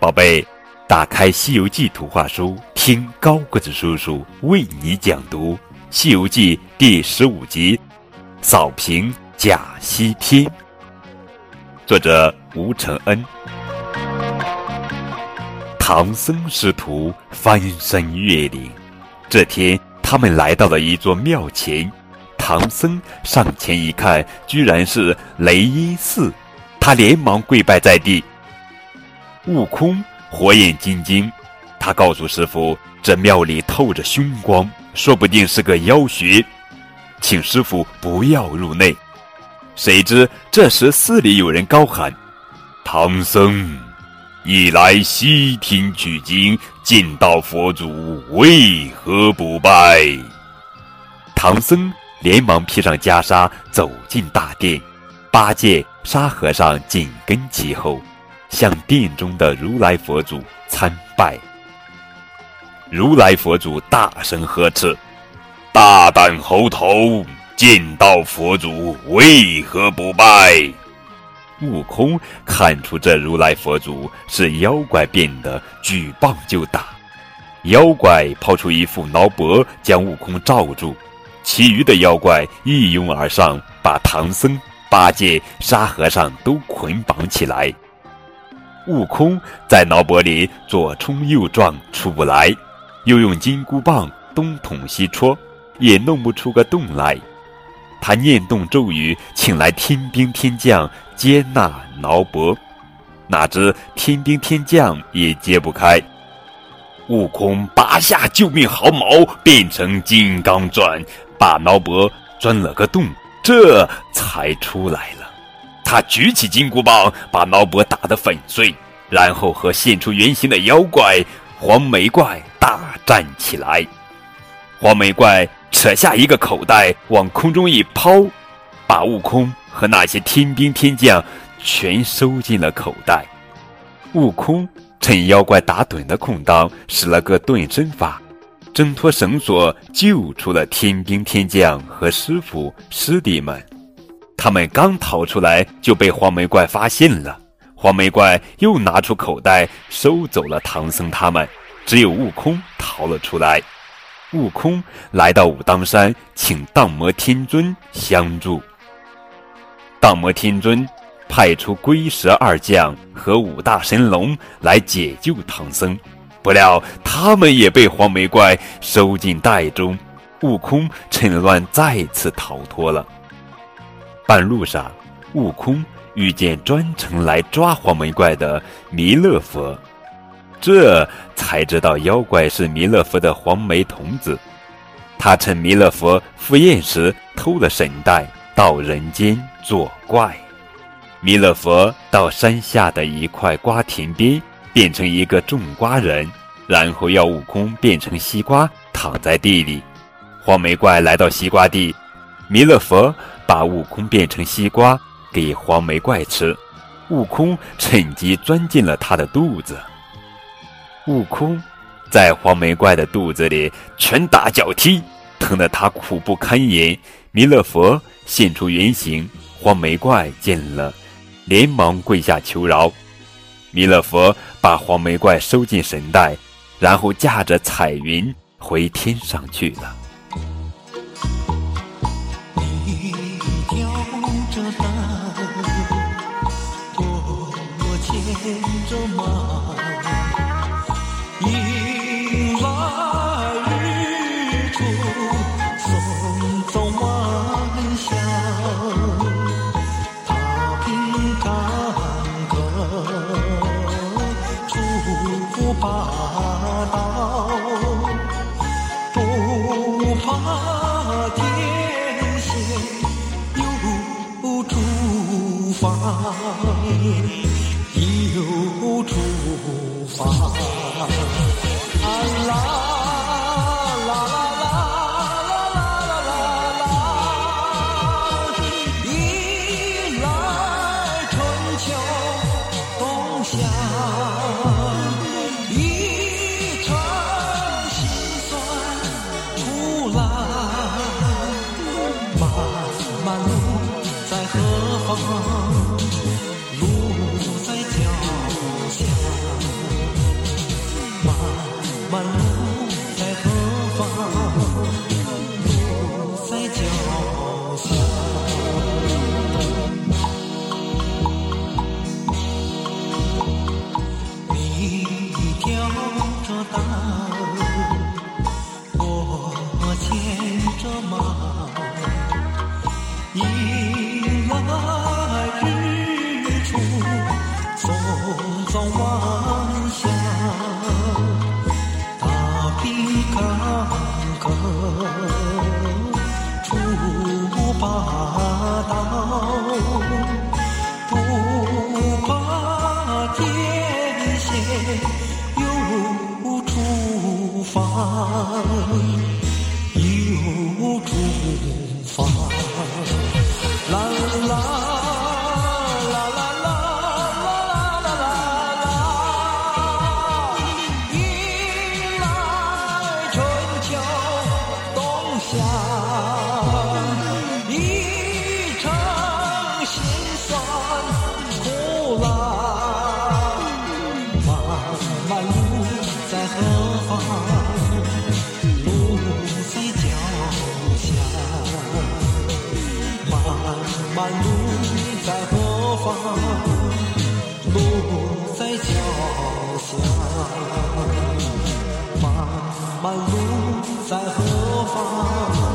宝贝，打开《西游记》图画书，听高个子叔叔为你讲读《西游记》第十五集《扫平假西天》，作者吴承恩。唐僧师徒翻山越岭，这天他们来到了一座庙前。唐僧上前一看，居然是雷音寺，他连忙跪拜在地。悟空火眼金睛，他告诉师傅：“这庙里透着凶光，说不定是个妖穴，请师傅不要入内。”谁知这时寺里有人高喊：“唐僧，你来西天取经，见到佛祖，为何不拜？”唐僧连忙披上袈裟，走进大殿，八戒、沙和尚紧跟其后。向殿中的如来佛祖参拜。如来佛祖大声呵斥：“大胆猴头，见到佛祖为何不拜？”悟空看出这如来佛祖是妖怪变的，举棒就打。妖怪抛出一副挠脖，将悟空罩住，其余的妖怪一拥而上，把唐僧、八戒、沙和尚都捆绑起来。悟空在脑钵里左冲右撞出不来，又用金箍棒东捅西戳，也弄不出个洞来。他念动咒语，请来天兵天将接纳挠钵，哪知天兵天将也揭不开。悟空拔下救命毫毛，变成金刚钻，把挠钵钻了个洞，这才出来了。他举起金箍棒，把挠钵打得粉碎，然后和现出原形的妖怪黄眉怪大战起来。黄眉怪扯下一个口袋，往空中一抛，把悟空和那些天兵天将全收进了口袋。悟空趁妖怪打盹的空当，使了个遁身法，挣脱绳索，救出了天兵天将和师傅师弟们。他们刚逃出来，就被黄眉怪发现了。黄眉怪又拿出口袋，收走了唐僧他们，只有悟空逃了出来。悟空来到武当山，请荡魔天尊相助。荡魔天尊派出龟蛇二将和五大神龙来解救唐僧，不料他们也被黄眉怪收进袋中。悟空趁乱再次逃脱了。半路上，悟空遇见专程来抓黄眉怪的弥勒佛，这才知道妖怪是弥勒佛的黄眉童子。他趁弥勒佛赴宴时偷了神袋，到人间作怪。弥勒佛到山下的一块瓜田边，变成一个种瓜人，然后要悟空变成西瓜躺在地里。黄眉怪来到西瓜地，弥勒佛。把悟空变成西瓜给黄眉怪吃，悟空趁机钻进了他的肚子。悟空在黄眉怪的肚子里拳打脚踢，疼得他苦不堪言。弥勒佛现出原形，黄眉怪见了，连忙跪下求饶。弥勒佛把黄眉怪收进神袋，然后驾着彩云回天上去了。不怕天险，有诸法在何方？路在脚下。漫漫路在何方？路在脚下。你挑着担，我牵着马。一横出霸道不怕艰险又出发路在脚下，漫漫路在何方。